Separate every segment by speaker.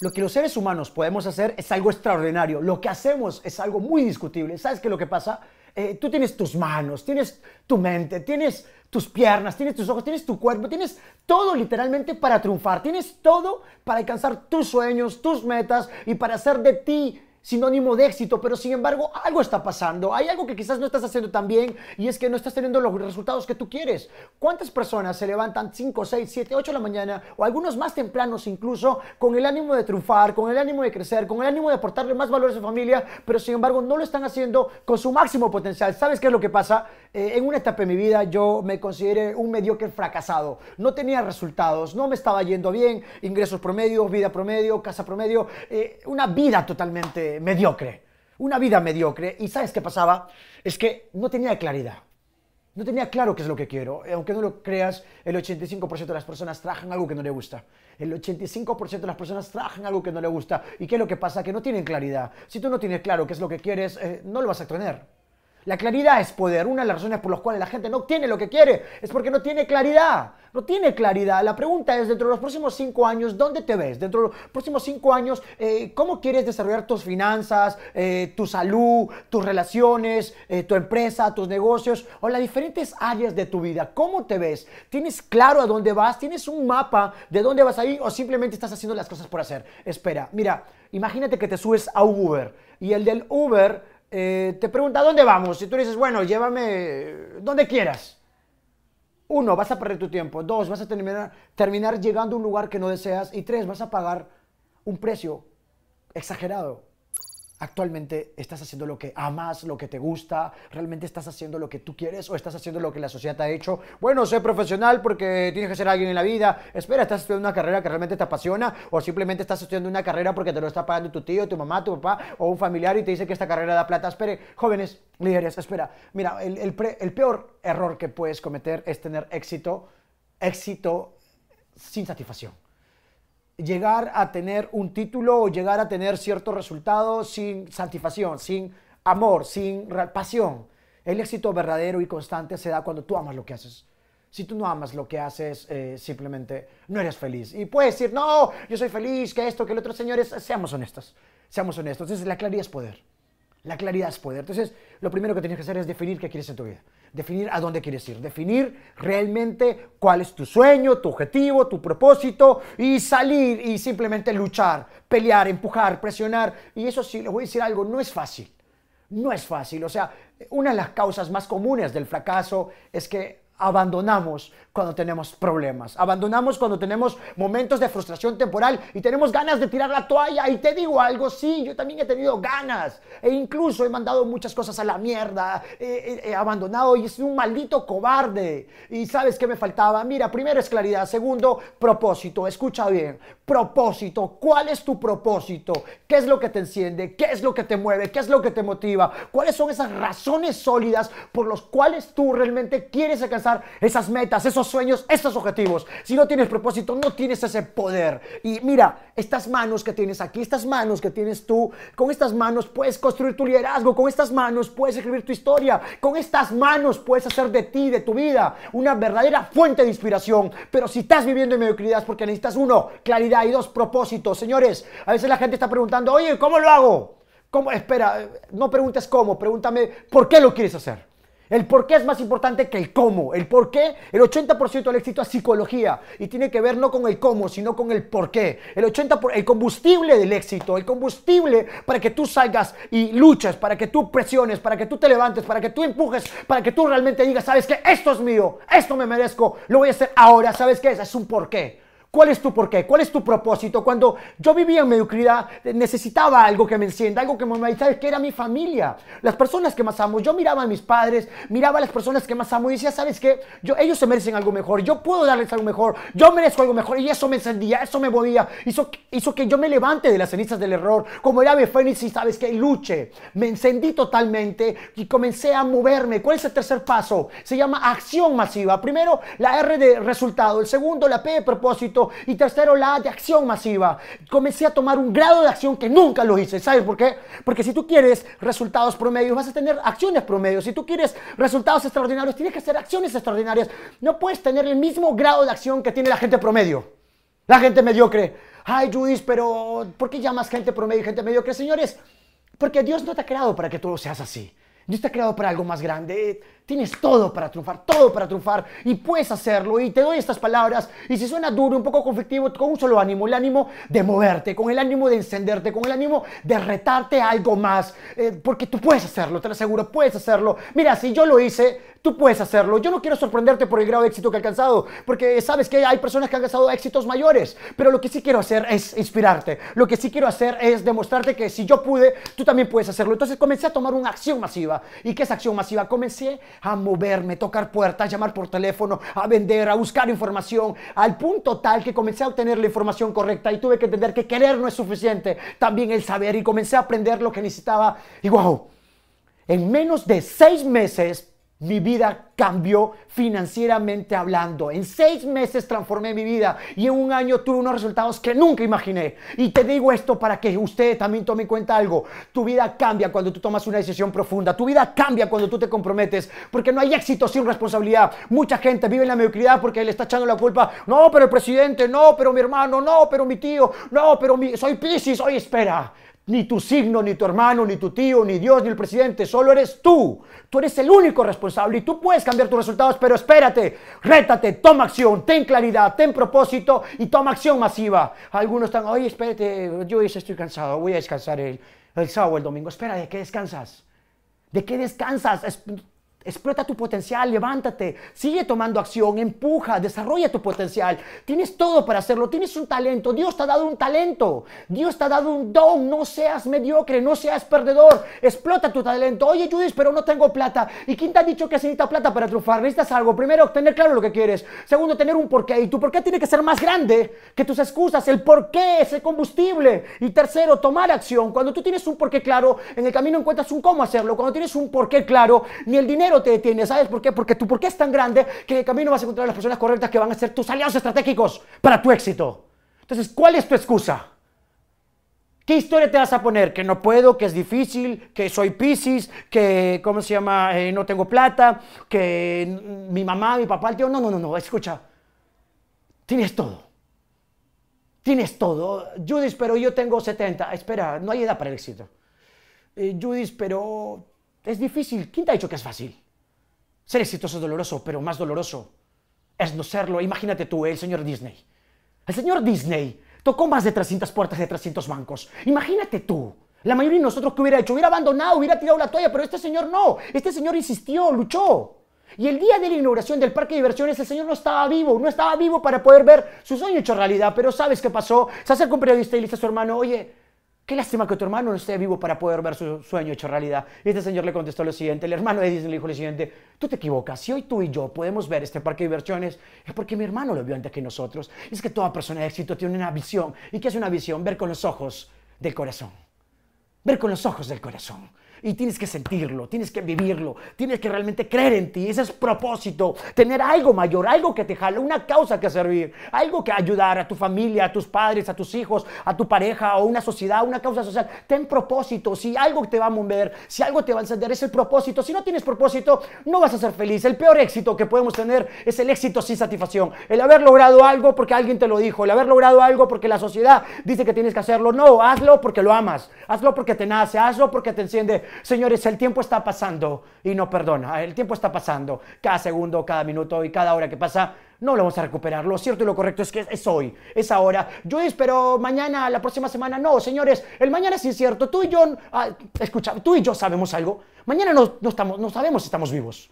Speaker 1: Lo que los seres humanos podemos hacer es algo extraordinario. Lo que hacemos es algo muy discutible. ¿Sabes qué lo que pasa? Eh, tú tienes tus manos, tienes tu mente, tienes tus piernas, tienes tus ojos, tienes tu cuerpo, tienes todo literalmente para triunfar. Tienes todo para alcanzar tus sueños, tus metas y para hacer de ti sinónimo de éxito, pero sin embargo algo está pasando, hay algo que quizás no estás haciendo tan bien y es que no estás teniendo los resultados que tú quieres. ¿Cuántas personas se levantan 5, 6, 7, 8 de la mañana o algunos más tempranos incluso con el ánimo de triunfar, con el ánimo de crecer, con el ánimo de aportarle más valor a su familia, pero sin embargo no lo están haciendo con su máximo potencial? ¿Sabes qué es lo que pasa? Eh, en una etapa de mi vida yo me consideré un mediocre fracasado, no tenía resultados, no me estaba yendo bien, ingresos promedio, vida promedio, casa promedio, eh, una vida totalmente mediocre, una vida mediocre. ¿Y sabes qué pasaba? Es que no tenía claridad. No tenía claro qué es lo que quiero. Aunque no lo creas, el 85% de las personas trabajan algo que no le gusta. El 85% de las personas trabajan algo que no le gusta. ¿Y qué es lo que pasa? Que no tienen claridad. Si tú no tienes claro qué es lo que quieres, eh, no lo vas a tener. La claridad es poder. Una de las razones por las cuales la gente no obtiene lo que quiere es porque no tiene claridad. No tiene claridad. La pregunta es, dentro de los próximos cinco años, ¿dónde te ves? Dentro de los próximos cinco años, eh, ¿cómo quieres desarrollar tus finanzas, eh, tu salud, tus relaciones, eh, tu empresa, tus negocios o las diferentes áreas de tu vida? ¿Cómo te ves? ¿Tienes claro a dónde vas? ¿Tienes un mapa de dónde vas a ir o simplemente estás haciendo las cosas por hacer? Espera, mira, imagínate que te subes a Uber y el del Uber eh, te pregunta, ¿dónde vamos? Y tú dices, bueno, llévame donde quieras. Uno, vas a perder tu tiempo. Dos, vas a terminar, terminar llegando a un lugar que no deseas. Y tres, vas a pagar un precio exagerado actualmente estás haciendo lo que amas, lo que te gusta, realmente estás haciendo lo que tú quieres o estás haciendo lo que la sociedad te ha hecho. Bueno, sé profesional porque tienes que ser alguien en la vida. Espera, estás estudiando una carrera que realmente te apasiona o simplemente estás estudiando una carrera porque te lo está pagando tu tío, tu mamá, tu papá o un familiar y te dice que esta carrera da plata. Espere, jóvenes, líderes, espera. Mira, el, el peor error que puedes cometer es tener éxito, éxito sin satisfacción llegar a tener un título o llegar a tener ciertos resultados sin satisfacción, sin amor, sin pasión. El éxito verdadero y constante se da cuando tú amas lo que haces. Si tú no amas lo que haces, eh, simplemente no eres feliz. Y puedes decir, no, yo soy feliz, que esto, que el otro, señores, seamos honestos. Seamos honestos. Entonces, la claridad es poder. La claridad es poder. Entonces, lo primero que tienes que hacer es definir qué quieres en tu vida. Definir a dónde quieres ir. Definir realmente cuál es tu sueño, tu objetivo, tu propósito y salir y simplemente luchar, pelear, empujar, presionar. Y eso sí, les voy a decir algo, no es fácil. No es fácil. O sea, una de las causas más comunes del fracaso es que abandonamos cuando tenemos problemas. Abandonamos cuando tenemos momentos de frustración temporal y tenemos ganas de tirar la toalla. Y te digo algo, sí, yo también he tenido ganas. E incluso he mandado muchas cosas a la mierda. He, abandonado y soy un maldito cobarde. Y sabes qué me faltaba? Mira, primero es claridad. Segundo, propósito. Escucha bien. Propósito. ¿Cuál es tu propósito? ¿Qué es lo que te enciende? ¿Qué es lo que te mueve? ¿Qué es lo que te motiva? ¿Cuáles son esas razones sólidas por las cuales tú realmente quieres alcanzar esas metas, esos sueños, esos objetivos. Si no tienes propósito, no tienes ese poder. Y mira, estas manos que tienes aquí, estas manos que tienes tú, con estas manos puedes construir tu liderazgo, con estas manos puedes escribir tu historia, con estas manos puedes hacer de ti, de tu vida, una verdadera fuente de inspiración. Pero si estás viviendo en mediocridad es porque necesitas uno, claridad y dos, propósitos. Señores, a veces la gente está preguntando, oye, ¿cómo lo hago? ¿Cómo? Espera, no preguntes cómo, pregúntame por qué lo quieres hacer. El por qué es más importante que el cómo. El por qué, el 80% del éxito es psicología y tiene que ver no con el cómo, sino con el por qué. El 80%, el combustible del éxito, el combustible para que tú salgas y luches, para que tú presiones, para que tú te levantes, para que tú empujes, para que tú realmente digas, sabes que esto es mío, esto me merezco, lo voy a hacer ahora, ¿sabes qué es? Es un por qué. ¿Cuál es tu porqué? ¿Cuál es tu propósito? Cuando yo vivía en mediocridad, necesitaba algo que me encienda, algo que me ¿sabes que era mi familia? Las personas que más amo. Yo miraba a mis padres, miraba a las personas que más amo y decía, ¿sabes qué? Yo, ellos se merecen algo mejor, yo puedo darles algo mejor, yo merezco algo mejor y eso me encendía, eso me movía, hizo, hizo que yo me levante de las cenizas del error, como era mi fénix y sabes que luche. Me encendí totalmente y comencé a moverme. ¿Cuál es el tercer paso? Se llama acción masiva. Primero, la R de resultado, el segundo, la P de propósito y tercero, la de acción masiva. Comencé a tomar un grado de acción que nunca lo hice. ¿Sabes por qué? Porque si tú quieres resultados promedios, vas a tener acciones promedios. Si tú quieres resultados extraordinarios, tienes que hacer acciones extraordinarias. No puedes tener el mismo grado de acción que tiene la gente promedio. La gente mediocre ay Judith, pero ¿por qué llamas gente promedio y gente mediocre? Señores, porque Dios no te ha creado para que tú seas así. Dios te ha creado para algo más grande. Tienes todo para triunfar, todo para triunfar y puedes hacerlo. Y te doy estas palabras. Y si suena duro, un poco conflictivo, con un solo ánimo, el ánimo de moverte, con el ánimo de encenderte, con el ánimo de retarte algo más. Eh, porque tú puedes hacerlo, te lo aseguro, puedes hacerlo. Mira, si yo lo hice, Tú puedes hacerlo. Yo no quiero sorprenderte por el grado de éxito que he alcanzado, porque sabes que hay personas que han alcanzado éxitos mayores, pero lo que sí quiero hacer es inspirarte. Lo que sí quiero hacer es demostrarte que si yo pude, tú también puedes hacerlo. Entonces comencé a tomar una acción masiva. ¿Y qué es acción masiva? Comencé a moverme, tocar puertas, llamar por teléfono, a vender, a buscar información, al punto tal que comencé a obtener la información correcta y tuve que entender que querer no es suficiente, también el saber y comencé a aprender lo que necesitaba. Y wow, en menos de seis meses mi vida cambió financieramente hablando. En seis meses transformé mi vida y en un año tuve unos resultados que nunca imaginé. Y te digo esto para que usted también tome en cuenta algo. Tu vida cambia cuando tú tomas una decisión profunda. Tu vida cambia cuando tú te comprometes. Porque no hay éxito sin responsabilidad. Mucha gente vive en la mediocridad porque le está echando la culpa. No, pero el presidente, no, pero mi hermano, no, pero mi tío, no, pero mi... soy Piscis. Oye, espera. Ni tu signo, ni tu hermano, ni tu tío, ni Dios, ni el presidente. Solo eres tú. Tú eres el único responsable y tú puedes cambiar tus resultados, pero espérate, rétate, toma acción, ten claridad, ten propósito y toma acción masiva. Algunos están, oye, espérate, yo estoy cansado, voy a descansar el, el sábado el domingo. Espera, ¿de qué descansas? ¿De qué descansas? Explota tu potencial, levántate, sigue tomando acción, empuja, desarrolla tu potencial. Tienes todo para hacerlo, tienes un talento, Dios te ha dado un talento, Dios te ha dado un don, no seas mediocre, no seas perdedor, explota tu talento. Oye Judith, pero no tengo plata. ¿Y quién te ha dicho que necesitas plata para triunfar? Necesitas algo. Primero, tener claro lo que quieres. Segundo, tener un porqué. Y tu porqué tiene que ser más grande que tus excusas. El porqué es el combustible. Y tercero, tomar acción. Cuando tú tienes un porqué claro, en el camino encuentras un cómo hacerlo. Cuando tienes un porqué claro, ni el dinero te detiene. ¿Sabes por qué? Porque tu por qué es tan grande que en el camino vas a encontrar las personas correctas que van a ser tus aliados estratégicos para tu éxito. Entonces, ¿cuál es tu excusa? ¿Qué historia te vas a poner? Que no puedo, que es difícil, que soy Piscis, que, ¿cómo se llama? Eh, no tengo plata, que mi mamá, mi papá, el tío. No, no, no, no, escucha. Tienes todo. Tienes todo. Judith, pero yo tengo 70. Espera, no hay edad para el éxito. Eh, Judith, pero es difícil. ¿Quién te ha dicho que es fácil? Ser exitoso es doloroso, pero más doloroso es no serlo. Imagínate tú, el señor Disney. El señor Disney tocó más de 300 puertas de 300 bancos. Imagínate tú. La mayoría de nosotros que hubiera hecho, hubiera abandonado, hubiera tirado la toalla, pero este señor no. Este señor insistió, luchó. Y el día de la inauguración del parque de diversiones, el señor no estaba vivo, no estaba vivo para poder ver su sueño hecho realidad. Pero ¿sabes qué pasó? Se acerca un periodista y le dice a su hermano, oye, Qué lástima que tu hermano no esté vivo para poder ver su sueño hecho realidad. Y este señor le contestó lo siguiente, el hermano de Disney le dijo lo siguiente, tú te equivocas, si hoy tú y yo podemos ver este parque de diversiones, es porque mi hermano lo vio antes que nosotros. es que toda persona de éxito tiene una visión. ¿Y qué es una visión? Ver con los ojos del corazón. Ver con los ojos del corazón. Y tienes que sentirlo, tienes que vivirlo, tienes que realmente creer en ti. Ese es propósito, tener algo mayor, algo que te jale, una causa que servir, algo que ayudar a tu familia, a tus padres, a tus hijos, a tu pareja o una sociedad, una causa social. Ten propósito. Si algo te va a mover, si algo te va a encender, es el propósito. Si no tienes propósito, no vas a ser feliz. El peor éxito que podemos tener es el éxito sin satisfacción. El haber logrado algo porque alguien te lo dijo, el haber logrado algo porque la sociedad dice que tienes que hacerlo. No, hazlo porque lo amas, hazlo porque te nace, hazlo porque te enciende Señores, el tiempo está pasando y no perdona. El tiempo está pasando. Cada segundo, cada minuto y cada hora que pasa, no lo vamos a recuperar. Lo cierto y lo correcto es que es hoy, es ahora. Yo espero mañana, la próxima semana. No, señores, el mañana es incierto. Tú y yo, ah, escucha, tú y yo sabemos algo. Mañana no, no, estamos, no sabemos si estamos vivos.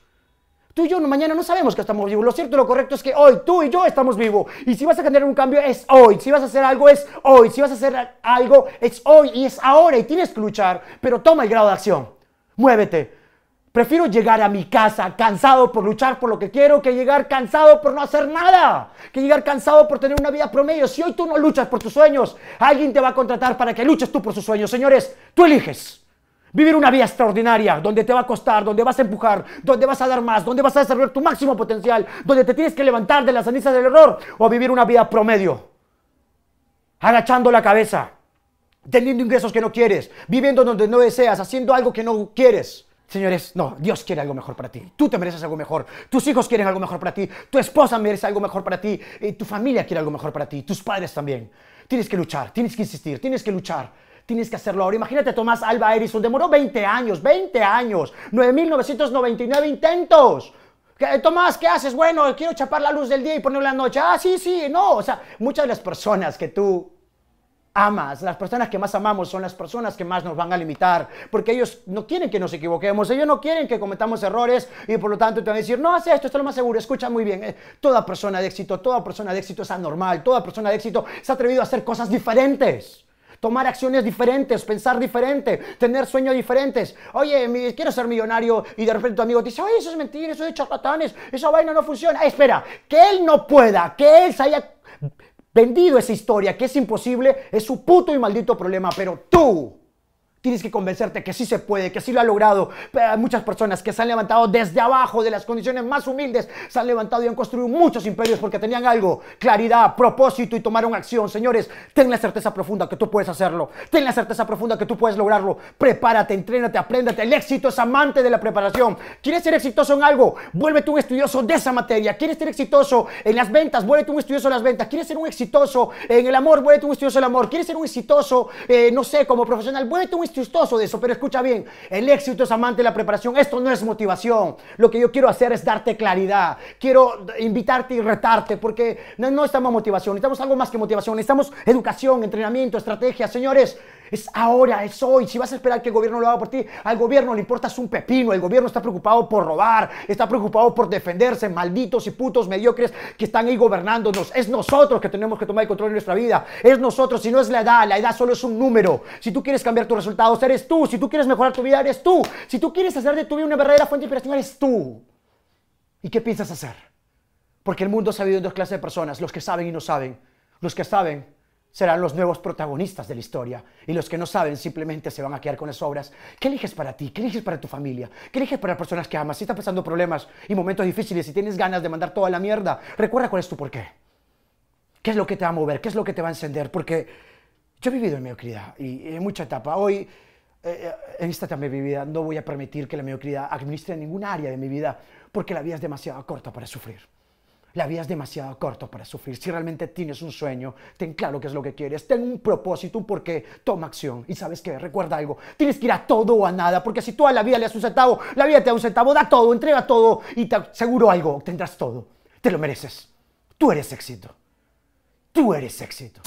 Speaker 1: Tú y yo mañana no sabemos que estamos vivos. Lo cierto lo correcto es que hoy tú y yo estamos vivos. Y si vas a generar un cambio es hoy. Si vas a hacer algo es hoy. Si vas a hacer algo es hoy y es ahora y tienes que luchar. Pero toma el grado de acción. Muévete. Prefiero llegar a mi casa cansado por luchar por lo que quiero que llegar cansado por no hacer nada. Que llegar cansado por tener una vida promedio. Si hoy tú no luchas por tus sueños, alguien te va a contratar para que luches tú por sus sueños. Señores, tú eliges. Vivir una vida extraordinaria, donde te va a costar, donde vas a empujar, donde vas a dar más, donde vas a desarrollar tu máximo potencial, donde te tienes que levantar de las cenizas del error, o vivir una vida promedio, agachando la cabeza, teniendo ingresos que no quieres, viviendo donde no deseas, haciendo algo que no quieres. Señores, no, Dios quiere algo mejor para ti. Tú te mereces algo mejor. Tus hijos quieren algo mejor para ti. Tu esposa merece algo mejor para ti. Tu familia quiere algo mejor para ti. Tus padres también. Tienes que luchar, tienes que insistir, tienes que luchar. Tienes que hacerlo ahora. Imagínate Tomás Alba Edison, demoró 20 años, 20 años, 9.999 intentos. Tomás, ¿qué haces? Bueno, quiero chapar la luz del día y ponerla la noche. Ah, sí, sí, no. O sea, muchas de las personas que tú amas, las personas que más amamos son las personas que más nos van a limitar, porque ellos no quieren que nos equivoquemos, ellos no quieren que cometamos errores y por lo tanto te van a decir, no haz esto, esto es lo más seguro, escucha muy bien, eh, toda persona de éxito, toda persona de éxito es anormal, toda persona de éxito se ha atrevido a hacer cosas diferentes. Tomar acciones diferentes, pensar diferente, tener sueños diferentes. Oye, quiero ser millonario y de repente tu amigo te dice, oye, eso es mentira, eso es de charlatanes, esa vaina no funciona. espera, que él no pueda, que él se haya vendido esa historia, que es imposible, es su puto y maldito problema, pero tú Tienes que convencerte que sí se puede, que sí lo ha logrado. hay muchas personas que se han levantado desde abajo, de las condiciones más humildes, se han levantado y han construido muchos imperios porque tenían algo, claridad, propósito y tomaron acción. Señores, ten la certeza profunda que tú puedes hacerlo. Ten la certeza profunda que tú puedes lograrlo. Prepárate, entrénate, apréndete. El éxito es amante de la preparación. ¿Quieres ser exitoso en algo? Vuélvete un estudioso de esa materia. ¿Quieres ser exitoso en las ventas? Vuélvete un estudioso en las ventas. ¿Quieres ser un exitoso en el amor? Vuélvete un estudioso en el amor. ¿Quieres ser un exitoso, eh, no sé, como profesional? Vuélvete un chistoso de eso, pero escucha bien, el éxito es amante de la preparación, esto no es motivación, lo que yo quiero hacer es darte claridad, quiero invitarte y retarte, porque no, no estamos motivación, necesitamos algo más que motivación, necesitamos educación, entrenamiento, estrategia, señores, es ahora, es hoy. Si vas a esperar que el gobierno lo haga por ti, al gobierno le importa un pepino. El gobierno está preocupado por robar, está preocupado por defenderse, malditos y putos mediocres que están ahí gobernándonos. Es nosotros que tenemos que tomar el control de nuestra vida. Es nosotros, si no es la edad, la edad solo es un número. Si tú quieres cambiar tus resultados, eres tú. Si tú quieres mejorar tu vida, eres tú. Si tú quieres hacer de tu vida una verdadera fuente de inspiración, eres tú. ¿Y qué piensas hacer? Porque el mundo se ha dividido en dos clases de personas, los que saben y no saben. Los que saben serán los nuevos protagonistas de la historia y los que no saben simplemente se van a quedar con las obras. ¿Qué eliges para ti? ¿Qué eliges para tu familia? ¿Qué eliges para las personas que amas? Si estás pasando problemas y momentos difíciles y tienes ganas de mandar toda la mierda, recuerda cuál es tu porqué. ¿Qué es lo que te va a mover? ¿Qué es lo que te va a encender? Porque yo he vivido en mediocridad y en mucha etapa. Hoy, eh, eh, en esta etapa de mi vida, no voy a permitir que la mediocridad administre ninguna área de mi vida porque la vida es demasiado corta para sufrir. La vida es demasiado corta para sufrir. Si realmente tienes un sueño, ten claro qué es lo que quieres, ten un propósito, un porqué, toma acción. Y sabes qué, recuerda algo, tienes que ir a todo o a nada, porque si tú la vida le das un centavo, la vida te da un centavo, da todo, entrega todo y te aseguro algo, tendrás todo. Te lo mereces. Tú eres éxito. Tú eres éxito.